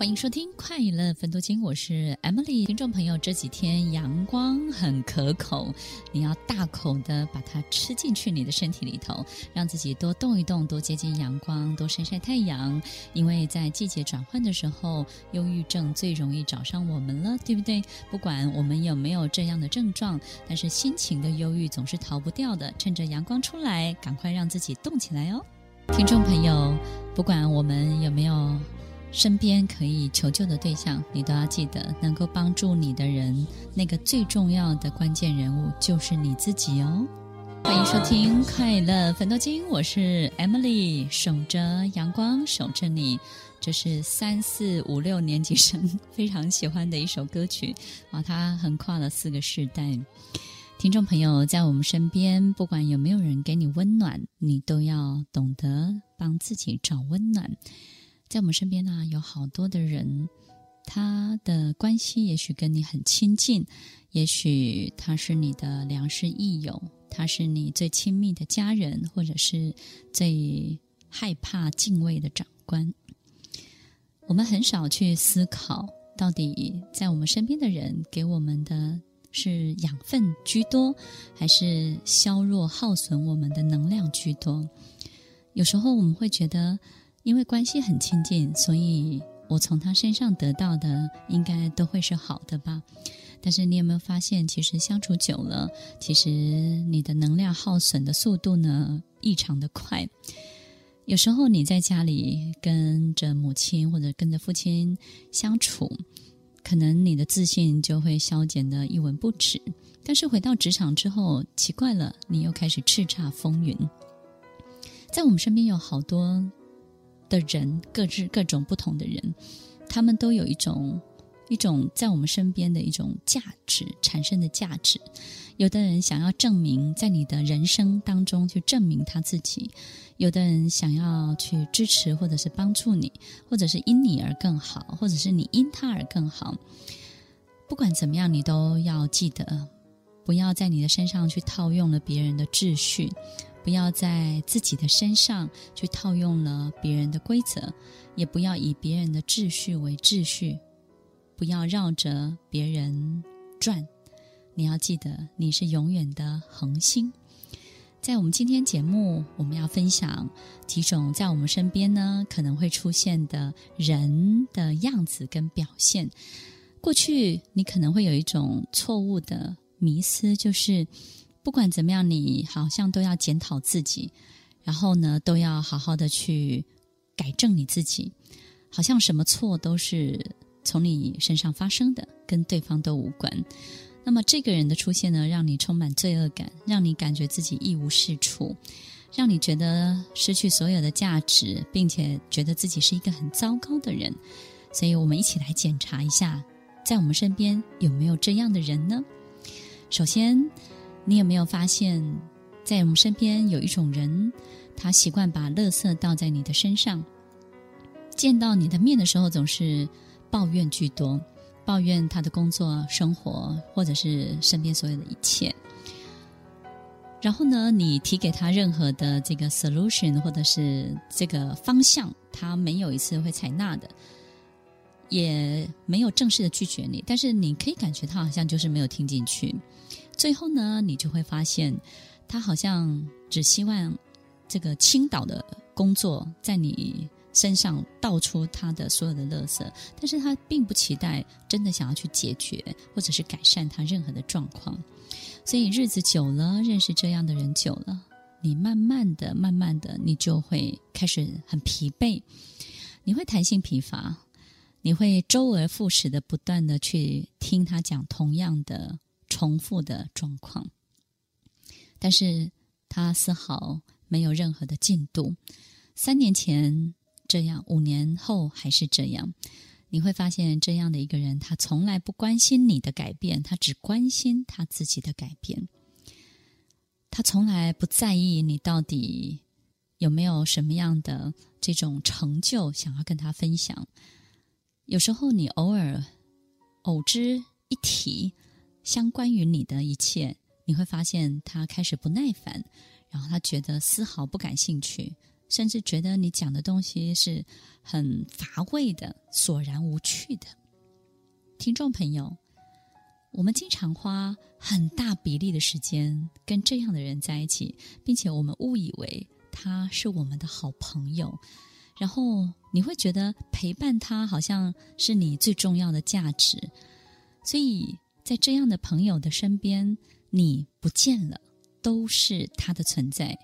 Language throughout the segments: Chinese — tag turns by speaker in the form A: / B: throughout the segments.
A: 欢迎收听《快乐分多金》，我是 Emily。听众朋友，这几天阳光很可口，你要大口的把它吃进去你的身体里头，让自己多动一动，多接近阳光，多晒晒太阳。因为在季节转换的时候，忧郁症最容易找上我们了，对不对？不管我们有没有这样的症状，但是心情的忧郁总是逃不掉的。趁着阳光出来，赶快让自己动起来哦！听众朋友，不管我们有没有。身边可以求救的对象，你都要记得，能够帮助你的人，那个最重要的关键人物就是你自己哦。欢迎收听《快乐粉多金》，我是 Emily，守着阳光，守着你。这是三四五六年级生非常喜欢的一首歌曲啊，它横跨了四个世代。听众朋友，在我们身边，不管有没有人给你温暖，你都要懂得帮自己找温暖。在我们身边呢、有好多的人，他的关系也许跟你很亲近，也许他是你的良师益友，他是你最亲密的家人，或者是最害怕敬畏的长官。我们很少去思考，到底在我们身边的人给我们的是养分居多，还是削弱耗损我们的能量居多？有时候我们会觉得。因为关系很亲近，所以我从他身上得到的应该都会是好的吧。但是你有没有发现，其实相处久了，其实你的能量耗损的速度呢异常的快。有时候你在家里跟着母亲或者跟着父亲相处，可能你的自信就会消减的一文不值。但是回到职场之后，奇怪了，你又开始叱咤风云。在我们身边有好多。的人，各自各种不同的人，他们都有一种一种在我们身边的一种价值产生的价值。有的人想要证明在你的人生当中去证明他自己，有的人想要去支持或者是帮助你，或者是因你而更好，或者是你因他而更好。不管怎么样，你都要记得，不要在你的身上去套用了别人的秩序。不要在自己的身上去套用了别人的规则，也不要以别人的秩序为秩序，不要绕着别人转。你要记得，你是永远的恒星。在我们今天节目，我们要分享几种在我们身边呢可能会出现的人的样子跟表现。过去你可能会有一种错误的迷思，就是。不管怎么样，你好像都要检讨自己，然后呢，都要好好的去改正你自己，好像什么错都是从你身上发生的，跟对方都无关。那么这个人的出现呢，让你充满罪恶感，让你感觉自己一无是处，让你觉得失去所有的价值，并且觉得自己是一个很糟糕的人。所以我们一起来检查一下，在我们身边有没有这样的人呢？首先。你有没有发现，在我们身边有一种人，他习惯把垃圾倒在你的身上，见到你的面的时候总是抱怨居多，抱怨他的工作、生活，或者是身边所有的一切。然后呢，你提给他任何的这个 solution 或者是这个方向，他没有一次会采纳的，也没有正式的拒绝你，但是你可以感觉他好像就是没有听进去。最后呢，你就会发现，他好像只希望这个倾倒的工作在你身上倒出他的所有的垃圾，但是他并不期待真的想要去解决或者是改善他任何的状况。所以日子久了，认识这样的人久了，你慢慢的、慢慢的，你就会开始很疲惫，你会弹性疲乏，你会周而复始的不断的去听他讲同样的。重复的状况，但是他丝毫没有任何的进度。三年前这样，五年后还是这样。你会发现，这样的一个人，他从来不关心你的改变，他只关心他自己的改变。他从来不在意你到底有没有什么样的这种成就想要跟他分享。有时候你偶尔偶之一提，相关于你的一切，你会发现他开始不耐烦，然后他觉得丝毫不感兴趣，甚至觉得你讲的东西是很乏味的、索然无趣的。听众朋友，我们经常花很大比例的时间跟这样的人在一起，并且我们误以为他是我们的好朋友，然后你会觉得陪伴他好像是你最重要的价值，所以在这样的朋友的身边，你不见了都是他的存在，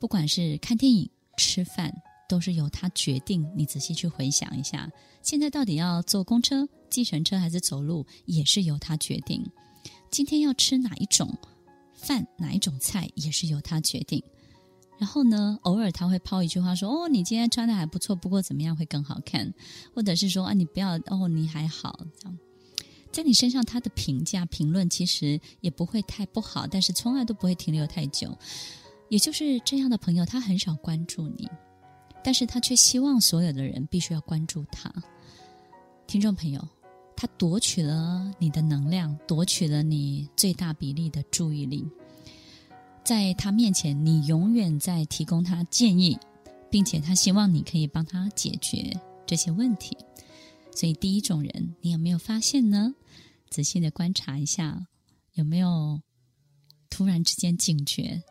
A: 不管是看电影、吃饭。都是由他决定。你仔细去回想一下，现在到底要坐公车、计程车还是走路，也是由他决定。今天要吃哪一种饭、哪一种菜，也是由他决定。然后呢，偶尔他会抛一句话说：“哦，你今天穿的还不错，不过怎么样会更好看？”或者是说：“啊，你不要哦，你还好。”这样，在你身上他的评价、评论其实也不会太不好，但是从来都不会停留太久。也就是这样的朋友，他很少关注你。但是他却希望所有的人必须要关注他。听众朋友，他夺取了你的能量，夺取了你最大比例的注意力。在他面前，你永远在提供他建议，并且他希望你可以帮他解决这些问题。所以，第一种人，你有没有发现呢？仔细的观察一下，有没有突然之间警觉？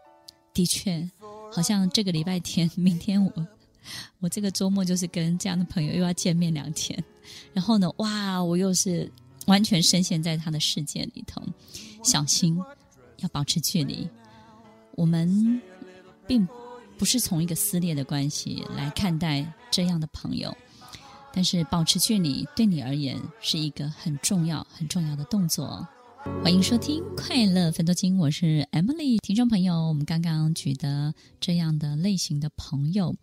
A: 的确，好像这个礼拜天，明天我。我这个周末就是跟这样的朋友又要见面两天，然后呢，哇，我又是完全深陷在他的世界里头。小心，要保持距离。我们并不是从一个撕裂的关系来看待这样的朋友，但是保持距离对你而言是一个很重要、很重要的动作。欢迎收听《快乐分多金》，我是 Emily。听众朋友，我们刚刚举的这样的类型的朋友。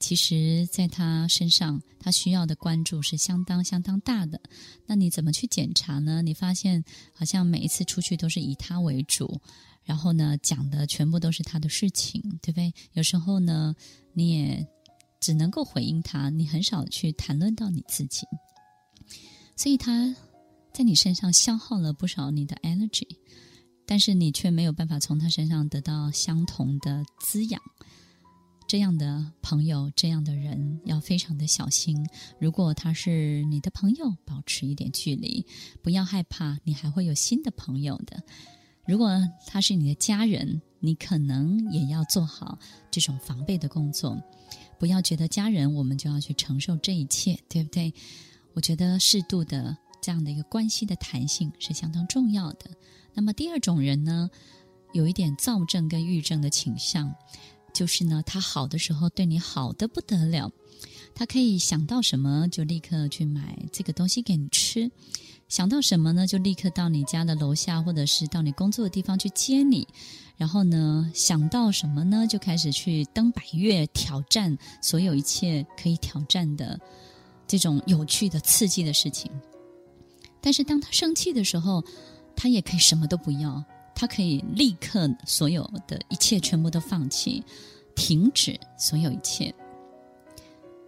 A: 其实，在他身上，他需要的关注是相当相当大的。那你怎么去检查呢？你发现好像每一次出去都是以他为主，然后呢，讲的全部都是他的事情，对不对？有时候呢，你也只能够回应他，你很少去谈论到你自己。所以他在你身上消耗了不少你的 energy，但是你却没有办法从他身上得到相同的滋养。这样的朋友，这样的人要非常的小心。如果他是你的朋友，保持一点距离，不要害怕，你还会有新的朋友的。如果他是你的家人，你可能也要做好这种防备的工作。不要觉得家人，我们就要去承受这一切，对不对？我觉得适度的这样的一个关系的弹性是相当重要的。那么第二种人呢，有一点躁症跟郁症的倾向。就是呢，他好的时候对你好的不得了，他可以想到什么就立刻去买这个东西给你吃，想到什么呢就立刻到你家的楼下或者是到你工作的地方去接你，然后呢想到什么呢就开始去登百岳挑战所有一切可以挑战的这种有趣的刺激的事情。但是当他生气的时候，他也可以什么都不要。他可以立刻所有的一切全部都放弃，停止所有一切。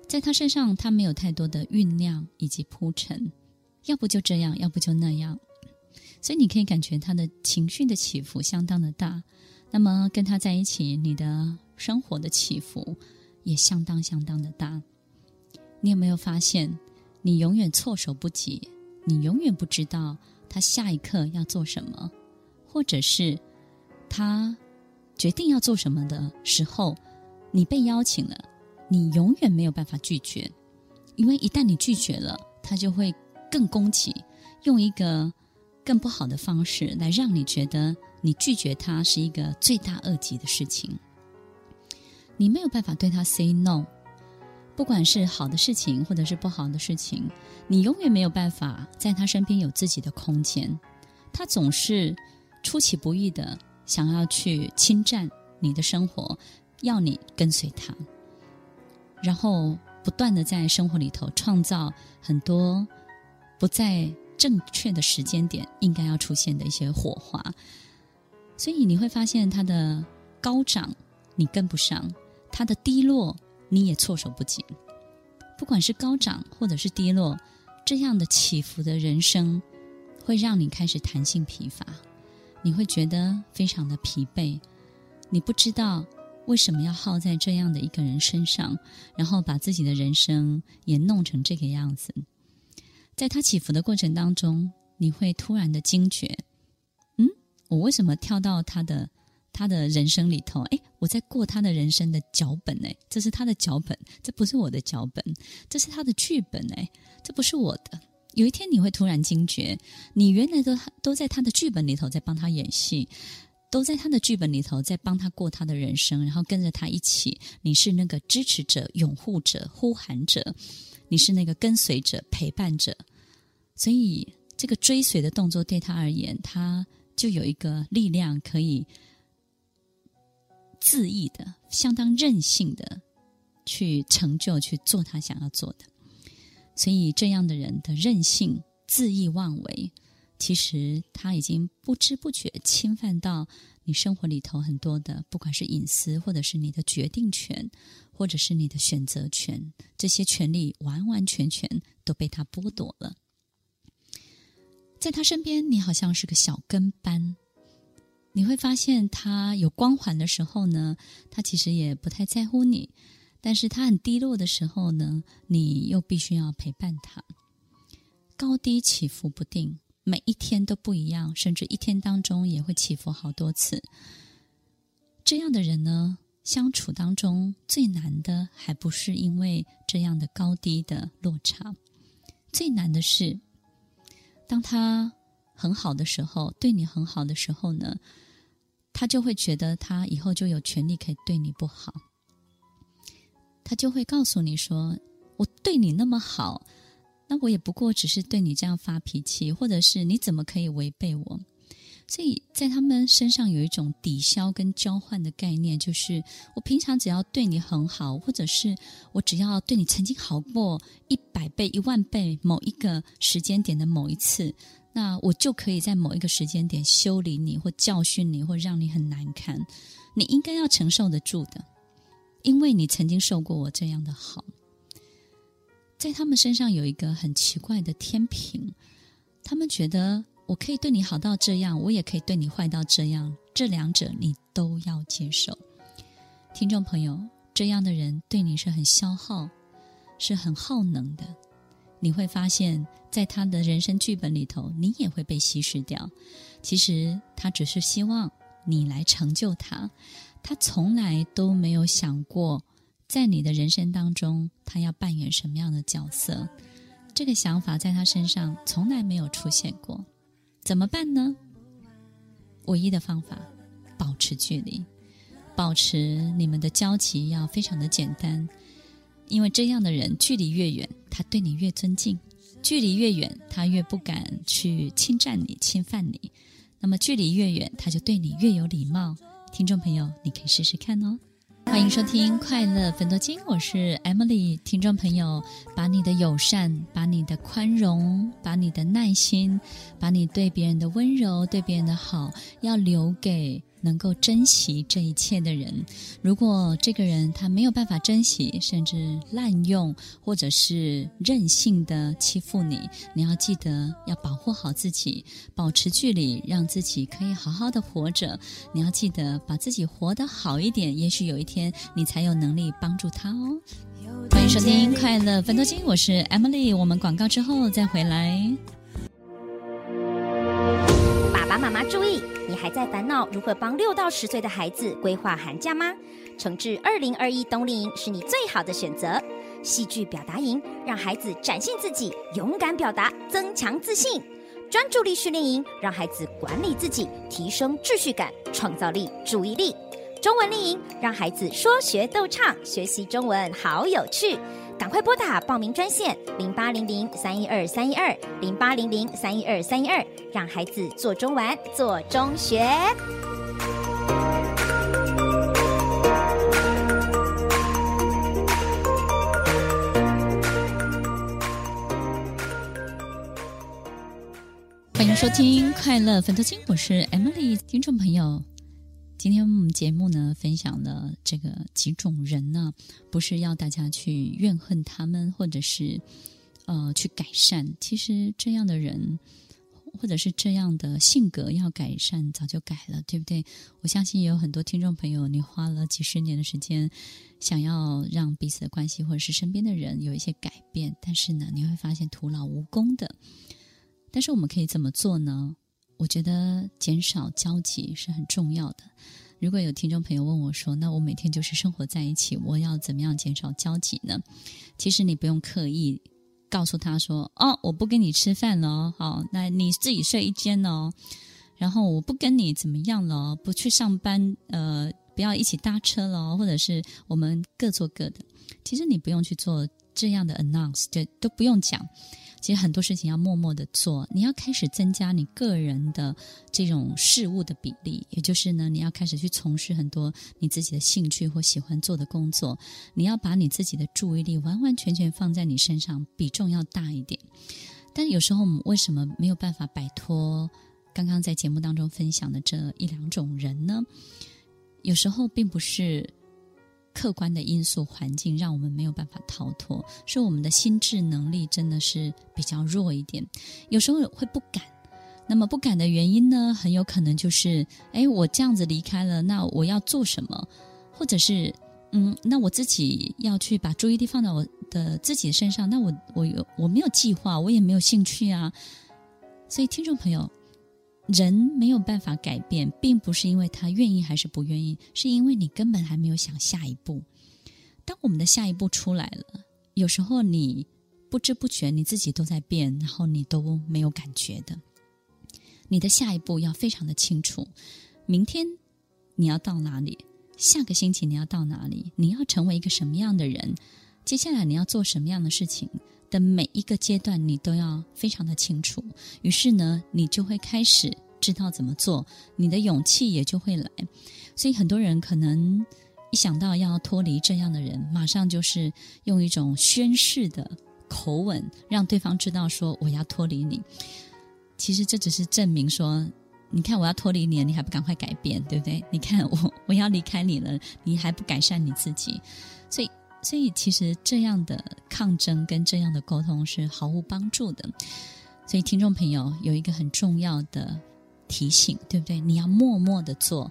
A: 在他身上，他没有太多的酝酿以及铺陈，要不就这样，要不就那样。所以你可以感觉他的情绪的起伏相当的大。那么跟他在一起，你的生活的起伏也相当相当的大。你有没有发现，你永远措手不及，你永远不知道他下一刻要做什么？或者是他决定要做什么的时候，你被邀请了，你永远没有办法拒绝，因为一旦你拒绝了，他就会更攻击，用一个更不好的方式来让你觉得你拒绝他是一个罪大恶极的事情。你没有办法对他 say no，不管是好的事情或者是不好的事情，你永远没有办法在他身边有自己的空间，他总是。出其不意的想要去侵占你的生活，要你跟随他，然后不断的在生活里头创造很多不在正确的时间点应该要出现的一些火花。所以你会发现他的高涨你跟不上，他的低落你也措手不及。不管是高涨或者是低落，这样的起伏的人生会让你开始弹性疲乏，你会觉得非常的疲惫，你不知道为什么要耗在这样的一个人身上，然后把自己的人生也弄成这个样子。在他起伏的过程当中，你会突然的惊觉，嗯，我为什么跳到他的他的人生里头？诶，我在过他的人生的脚本，诶，这是他的脚本，这不是我的脚本，这是他的剧本，诶，这不是我的。有一天你会突然惊觉，你原来都都在他的剧本里头在帮他演戏，都在他的剧本里头在帮他过他的人生，然后跟着他一起，你是那个支持者、拥护者、呼喊者。你是那个跟随者、陪伴者，所以这个追随的动作对他而言，他就有一个力量可以恣意的、相当任性的去成就、去做他想要做的。所以这样的人的任性、恣意妄为，其实他已经不知不觉侵犯到你生活里头很多的，不管是隐私，或者是你的决定权。或者是你的选择权，这些权利完完全全都被他剥夺了。在他身边，你好像是个小跟班。你会发现，他有光环的时候呢，他其实也不太在乎你；但是他很低落的时候呢，你又必须要陪伴他。高低起伏不定，每一天都不一样，甚至一天当中也会起伏好多次。这样的人呢，相处当中最难的，还不是因为这样的高低的落差，最难的是，当他很好的时候，对你很好的时候呢，他就会觉得他以后就有权利可以对你不好，他就会告诉你说：“我对你那么好，那我也不过只是对你这样发脾气，或者是你怎么可以违背我？”所以在他们身上有一种抵消跟交换的概念，就是我平常只要对你很好，或者是我只要对你曾经好过一百倍、一万倍，某一个时间点的某一次，那我就可以在某一个时间点修理你，或教训你，或让你很难堪。你应该要承受得住的，因为你曾经受过我这样的好。在他们身上有一个很奇怪的天平，他们觉得。我可以对你好到这样，我也可以对你坏到这样，这两者你都要接受。听众朋友，这样的人对你是很消耗，是很耗能的。你会发现在他的人生剧本里头，你也会被稀释掉。其实他只是希望你来成就他，他从来都没有想过，在你的人生当中，他要扮演什么样的角色。这个想法在他身上从来没有出现过。怎么办呢？唯一的方法，保持距离，保持你们的交集要非常的简单，因为这样的人距离越远，他对你越尊敬；距离越远，他越不敢去侵占你、侵犯你。那么距离越远，他就对你越有礼貌。听众朋友，你可以试试看哦。欢迎收听《快乐粉多金》，我是 Emily。听众朋友，把你的友善、把你的宽容、把你的耐心、把你对别人的温柔、对别人的好，要留给能够珍惜这一切的人，如果这个人他没有办法珍惜，甚至滥用或者是任性的欺负你，你要记得要保护好自己，保持距离，让自己可以好好的活着。你要记得把自己活得好一点，也许有一天你才有能力帮助他哦。欢迎收听《快乐分多金》，我是 Emily，我们广告之后再回来。
B: 爸妈妈注意，你还在烦恼如何帮六到十岁的孩子规划寒假吗？诚挚二零二一冬令营是你最好的选择。戏剧表达营让孩子展现自己，勇敢表达，增强自信。专注力训练营让孩子管理自己，提升秩序感、创造力、注意力。中文令营让孩子说学逗唱，学习中文好有趣。赶快拨打报名专线零八零零三一二三一二零八零零三一二三一二，让孩子做中玩，做中学。
A: 欢迎收听《快乐分头经》，我是 Emily。听众朋友，今天我们节目呢，分享了这个几种人呢，不是要大家去怨恨他们，或者是呃去改善。其实这样的人，或者是这样的性格要改善，早就改了，对不对？我相信也有很多听众朋友，你花了几十年的时间，想要让彼此的关系或者是身边的人有一些改变，但是呢，你会发现徒劳无功的。但是我们可以怎么做呢？我觉得减少交集是很重要的。如果有听众朋友问我说：“那我每天就是生活在一起，我要怎么样减少交集呢？”其实你不用刻意告诉他说：“哦，我不跟你吃饭了，好，那你自己睡一间哦。然后我不跟你怎么样了，不去上班，呃，不要一起搭车了，或者是我们各做各的。”其实你不用去做这样的 announce，就，都不用讲。其实很多事情要默默的做，你要开始增加你个人的这种事物的比例，也就是呢，你要开始去从事很多你自己的兴趣或喜欢做的工作，你要把你自己的注意力完完全全放在你身上，比重要大一点。但有时候我们为什么没有办法摆脱刚刚在节目当中分享的这一两种人呢？有时候并不是。客观的因素、环境让我们没有办法逃脱，是我们的心智能力真的是比较弱一点，有时候会不敢。那么不敢的原因呢，很有可能就是：哎，我这样子离开了，那我要做什么？或者是，嗯，那我自己要去把注意力放在我的自己身上，那我我有我没有计划，我也没有兴趣啊。所以，听众朋友。人没有办法改变，并不是因为他愿意还是不愿意，是因为你根本还没有想下一步。当我们的下一步出来了，有时候你不知不觉你自己都在变，然后你都没有感觉的。你的下一步要非常的清楚，明天你要到哪里？下个星期你要到哪里？你要成为一个什么样的人？接下来你要做什么样的事情？的每一个阶段，你都要非常的清楚。于是呢，你就会开始知道怎么做，你的勇气也就会来。所以很多人可能一想到要脱离这样的人，马上就是用一种宣誓的口吻，让对方知道说我要脱离你。其实这只是证明说，你看我要脱离你了，你还不赶快改变，对不对？你看我我要离开你了，你还不改善你自己，所以。其实这样的抗争跟这样的沟通是毫无帮助的。所以，听众朋友有一个很重要的提醒，对不对？你要默默的做，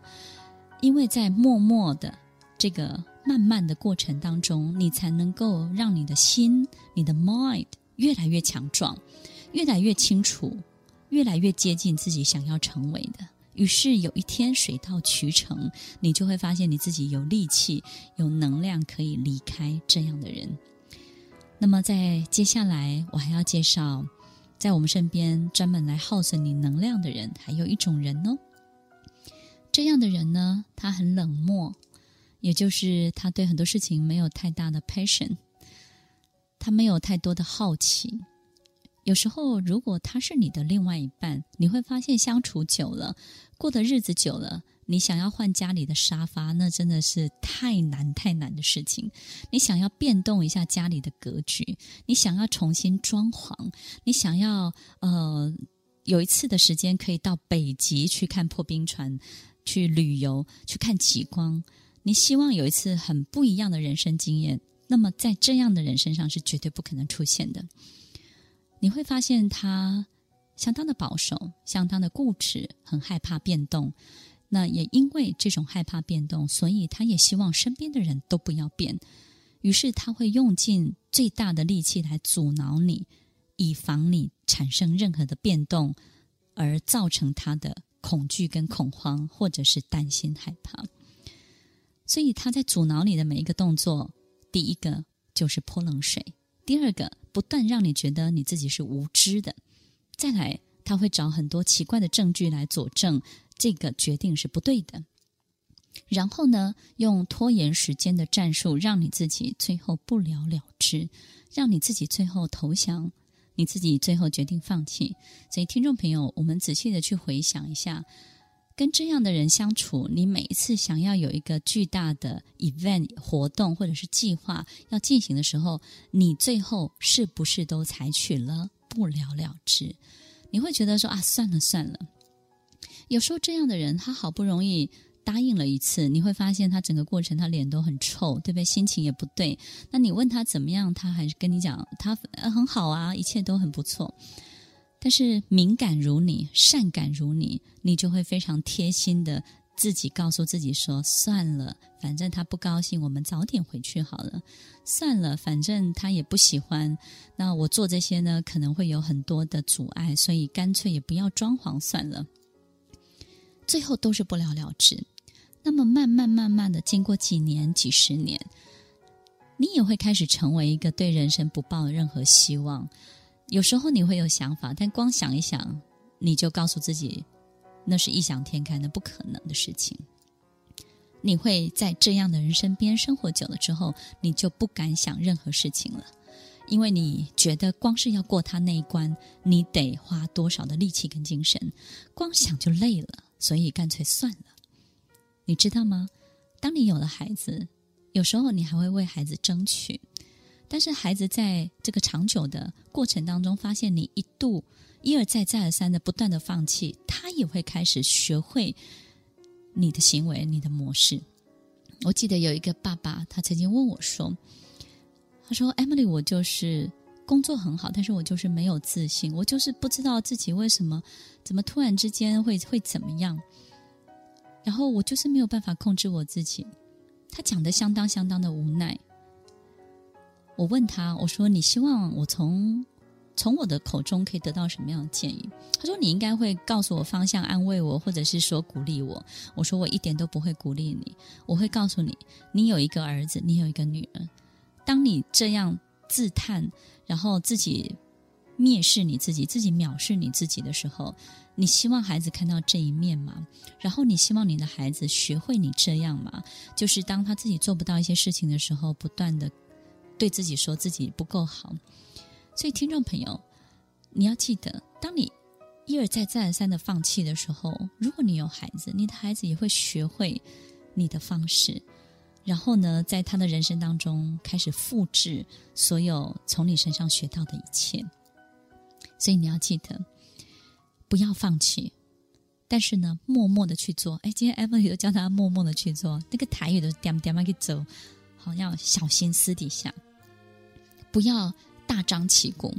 A: 因为在默默的这个慢慢的过程当中，你才能够让你的心、你的 mind 越来越强壮，越来越清楚，越来越接近自己想要成为的。于是有一天水到渠成，你就会发现你自己有力气、有能量可以离开这样的人。那么在接下来，我还要介绍在我们身边专门来耗损你能量的人，还有一种人呢。这样的人呢，他很冷漠，也就是他对很多事情没有太大的 passion，他没有太多的好奇。有时候，如果他是你的另外一半，你会发现相处久了，过的日子久了，你想要换家里的沙发，那真的是太难太难的事情。你想要变动一下家里的格局，你想要重新装潢，你想要呃有一次的时间可以到北极去看破冰船，去旅游，去看极光。你希望有一次很不一样的人生经验，那么在这样的人身上是绝对不可能出现的。你会发现他相当的保守，相当的固执，很害怕变动。那也因为这种害怕变动，所以他也希望身边的人都不要变。于是他会用尽最大的力气来阻挠你，以防你产生任何的变动，而造成他的恐惧跟恐慌，或者是担心害怕。所以他在阻挠你的每一个动作，第一个就是泼冷水。第二个，不断让你觉得你自己是无知的；再来，他会找很多奇怪的证据来佐证这个决定是不对的。然后呢，用拖延时间的战术，让你自己最后不了了之，让你自己最后投降，你自己最后决定放弃。所以，听众朋友，我们仔细的去回想一下。跟这样的人相处，你每一次想要有一个巨大的 event 活动或者是计划要进行的时候，你最后是不是都采取了不了了之？你会觉得说啊，算了算了。有时候这样的人，他好不容易答应了一次，你会发现他整个过程他脸都很臭，对不对？心情也不对。那你问他怎么样，他还是跟你讲他很好啊，一切都很不错。但是敏感如你，善感如你，你就会非常贴心的自己告诉自己说：算了，反正他不高兴，我们早点回去好了。算了，反正他也不喜欢。那我做这些呢，可能会有很多的阻碍，所以干脆也不要装潢算了。最后都是不了了之。那么慢慢慢慢的，经过几年、几十年，你也会开始成为一个对人生不抱任何希望。有时候你会有想法，但光想一想，你就告诉自己，那是异想天开，那不可能的事情。你会在这样的人身边生活久了之后，你就不敢想任何事情了，因为你觉得光是要过他那一关，你得花多少的力气跟精神，光想就累了。所以干脆算了，你知道吗？当你有了孩子，有时候你还会为孩子争取，但是孩子在这个长久的过程当中，发现你一度一而再、再而三的不断的放弃，他也会开始学会你的行为、你的模式。我记得有一个爸爸，他曾经问我说：“他说，Emily，我就是。”工作很好，但是我就是没有自信，我就是不知道自己为什么，怎么突然之间会会怎么样，然后我就是没有办法控制我自己。他讲的相当相当的无奈。我问他，我说：“你希望我从从我的口中可以得到什么样的建议？”他说：“你应该会告诉我方向，安慰我，或者是说鼓励我。”我说：“我一点都不会鼓励你，我会告诉你，你有一个儿子，你有一个女儿，当你这样自叹。”然后自己蔑视你自己，自己藐视你自己的时候，你希望孩子看到这一面吗？然后你希望你的孩子学会你这样吗？就是当他自己做不到一些事情的时候，不断的对自己说自己不够好。所以听众朋友，你要记得，当你一而再、再而三的放弃的时候，如果你有孩子，你的孩子也会学会你的方式。然后呢，在他的人生当中开始复制所有从你身上学到的一切。所以你要记得，不要放弃，但是呢，默默的去做。哎，今天 Emily 都教他默默的去做，那个台语都点点嘛去走，好，要小心私底下，不要大张旗鼓，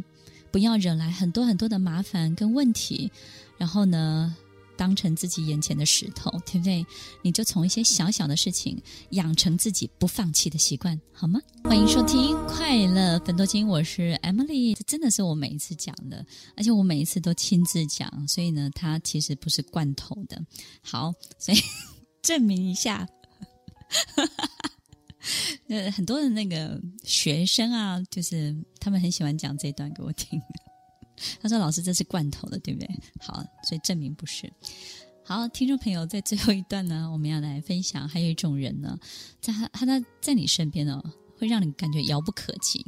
A: 不要惹来很多很多的麻烦跟问题。然后呢，当成自己眼前的石头，对不对？你就从一些小小的事情养成自己不放弃的习惯，好吗？欢迎收听《快乐芬多金》，我是 Emily。这真的是我每一次讲的，而且我每一次都亲自讲，所以呢，它其实不是罐头的。好，所以 证明一下，呃，很多的那个学生啊，就是他们很喜欢讲这一段给我听。他说：“老师，这是罐头的，对不对？好，所以证明不是。好，听众朋友，在最后一段呢，我们要来分享，还有一种人呢，在他他在你身边呢，会让你感觉遥不可及。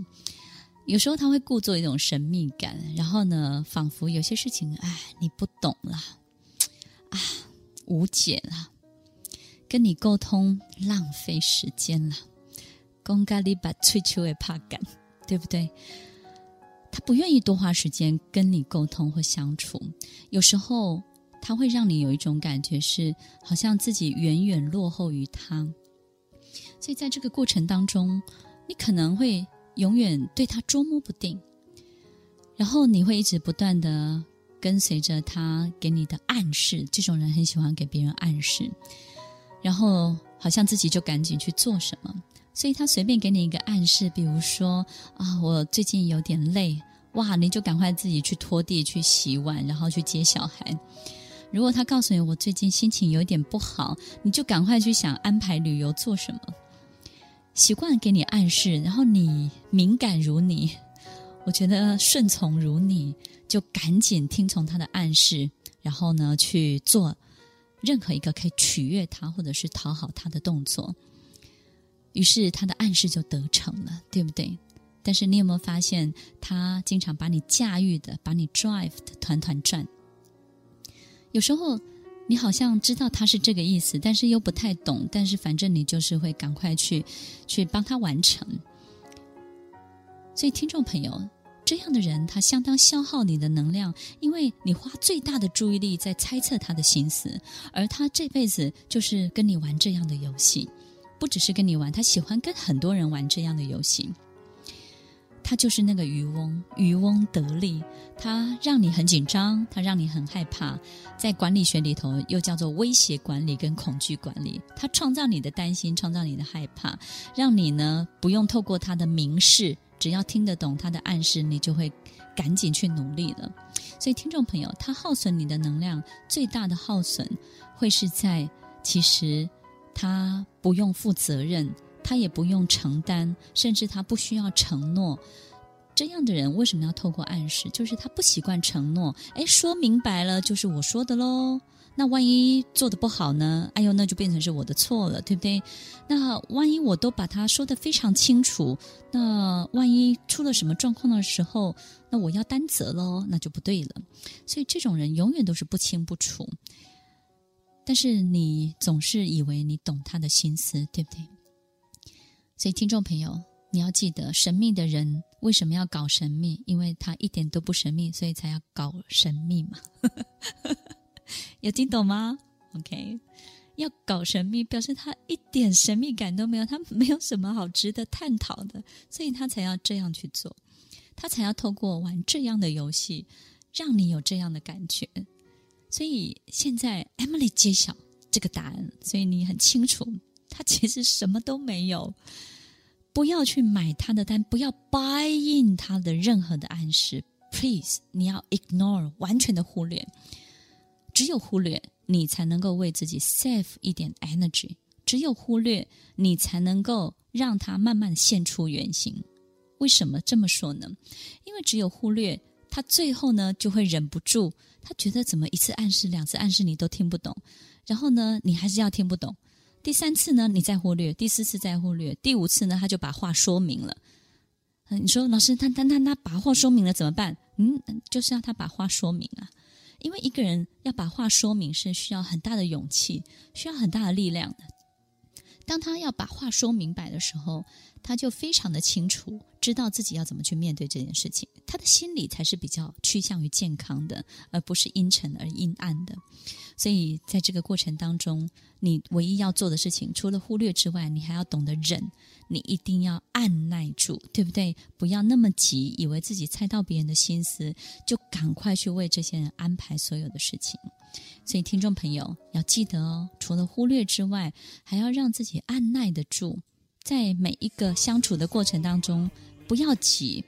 A: 有时候他会故作一种神秘感，然后呢，仿佛有些事情，哎，你不懂了，啊，无解了，跟你沟通浪费时间了，公咖喱把吹球也怕赶，对不对？”他不愿意多花时间跟你沟通或相处，有时候他会让你有一种感觉是，好像自己远远落后于他。所以在这个过程当中，你可能会永远对他捉摸不定，然后你会一直不断的跟随着他给你的暗示。这种人很喜欢给别人暗示，然后好像自己就赶紧去做什么。所以他随便给你一个暗示，比如说啊，我最近有点累，哇，你就赶快自己去拖地、去洗碗，然后去接小孩。如果他告诉你我最近心情有点不好，你就赶快去想安排旅游做什么。习惯给你暗示，然后你敏感如你，我觉得顺从如你，就赶紧听从他的暗示，然后呢去做任何一个可以取悦他或者是讨好他的动作。于是他的暗示就得逞了，对不对？但是你有没有发现，他经常把你驾驭的，把你 drive 的团团转。有时候你好像知道他是这个意思，但是又不太懂。但是反正你就是会赶快去去帮他完成。所以听众朋友，这样的人他相当消耗你的能量，因为你花最大的注意力在猜测他的心思，而他这辈子就是跟你玩这样的游戏，不只是跟你玩，他喜欢跟很多人玩这样的游戏。他就是那个渔翁，渔翁得利，他让你很紧张，他让你很害怕。在管理学里头，又叫做威胁管理跟恐惧管理。他创造你的担心，创造你的害怕，让你呢不用透过他的明示，只要听得懂他的暗示，你就会赶紧去努力了。所以，听众朋友，他耗损你的能量最大的耗损，会是在其实他不用负责任。他也不用承担，甚至他不需要承诺。这样的人为什么要透过暗示？就是他不习惯承诺。哎，说明白了就是我说的喽。那万一做得不好呢？哎呦，那就变成是我的错了，对不对？那万一我都把他说得非常清楚，那万一出了什么状况的时候，那我要担责喽，那就不对了。所以这种人永远都是不清不楚。但是你总是以为你懂他的心思，对不对？所以，听众朋友，你要记得，神秘的人为什么要搞神秘？因为他一点都不神秘，所以才要搞神秘嘛。有听懂吗？OK，要搞神秘，表示他一点神秘感都没有，他没有什么好值得探讨的，所以他才要这样去做，他才要透过玩这样的游戏，让你有这样的感觉。所以现在 Emily 揭晓这个答案，所以你很清楚。他其实什么都没有，不要去买他的单，不要 buy in 他的任何的暗示，please，你要 ignore，完全的忽略。只有忽略，你才能够为自己 save 一点 energy。只有忽略，你才能够让他慢慢现出原形。为什么这么说呢？因为只有忽略，他最后呢就会忍不住，他觉得怎么一次暗示、两次暗示你都听不懂，然后呢，你还是要听不懂。第三次呢，你再忽略；第四次再忽略；第五次呢，他就把话说明了。你说老师，他他他他把话说明了怎么办？嗯，就是要他把话说明啊。因为一个人要把话说明是需要很大的勇气，需要很大的力量的。当他要把话说明白的时候，他就非常的清楚，知道自己要怎么去面对这件事情。他的心理才是比较趋向于健康的，而不是阴沉而阴暗的。所以，在这个过程当中，你唯一要做的事情，除了忽略之外，你还要懂得忍。你一定要按耐住，对不对？不要那么急，以为自己猜到别人的心思，就赶快去为这些人安排所有的事情。所以，听众朋友要记得哦，除了忽略之外，还要让自己按耐得住，在每一个相处的过程当中，不要急，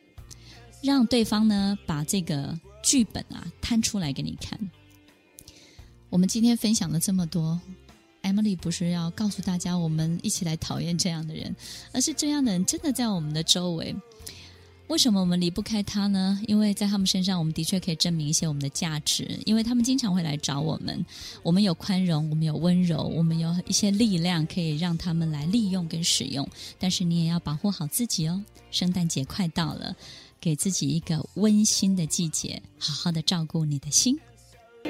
A: 让对方呢把这个剧本啊摊出来给你看。我们今天分享了这么多，Emily 不是要告诉大家我们一起来讨厌这样的人，而是这样的人真的在我们的周围。为什么我们离不开他呢？因为在他们身上，我们的确可以证明一些我们的价值，因为他们经常会来找我们。我们有宽容，我们有温柔，我们有一些力量可以让他们来利用跟使用。但是你也要保护好自己哦。圣诞节快到了，给自己一个温馨的季节，好好的照顾你的心。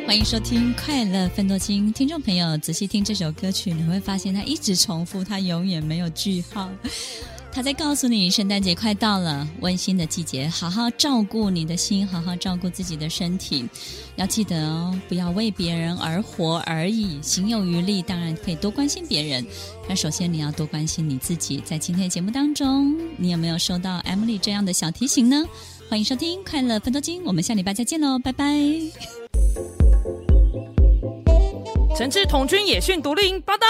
A: 欢迎收听《快乐分多金》，听众朋友仔细听这首歌曲，你会发现它一直重复，它永远没有句号。它在告诉你，圣诞节快到了，温馨的季节，好好照顾你的心，好好照顾自己的身体。要记得哦，不要为别人而活而已，行有余力，当然可以多关心别人。那首先你要多关心你自己。在今天的节目当中，你有没有收到 Emily 这样的小提醒呢？欢迎收听《快乐分多金》，我们下礼拜再见喽，拜拜。
C: 陈志童军野训独立营报道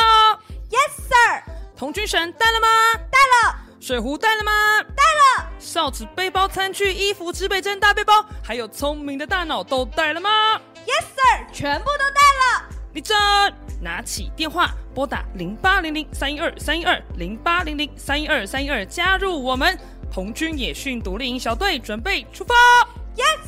D: ，Yes sir。
C: 童军绳带了吗？
D: 带了。
C: 水壶带了吗？
D: 带了。
C: 哨子、背包、餐具、衣服、指北针、大背包，还有聪明的大脑都带了吗
D: ？Yes sir，全部都带了。
C: 立正，拿起电话拨打零八零零三一二三一二零八零零三一二三一二，加入我们红军野训独立营小队，准备出发。
D: Yes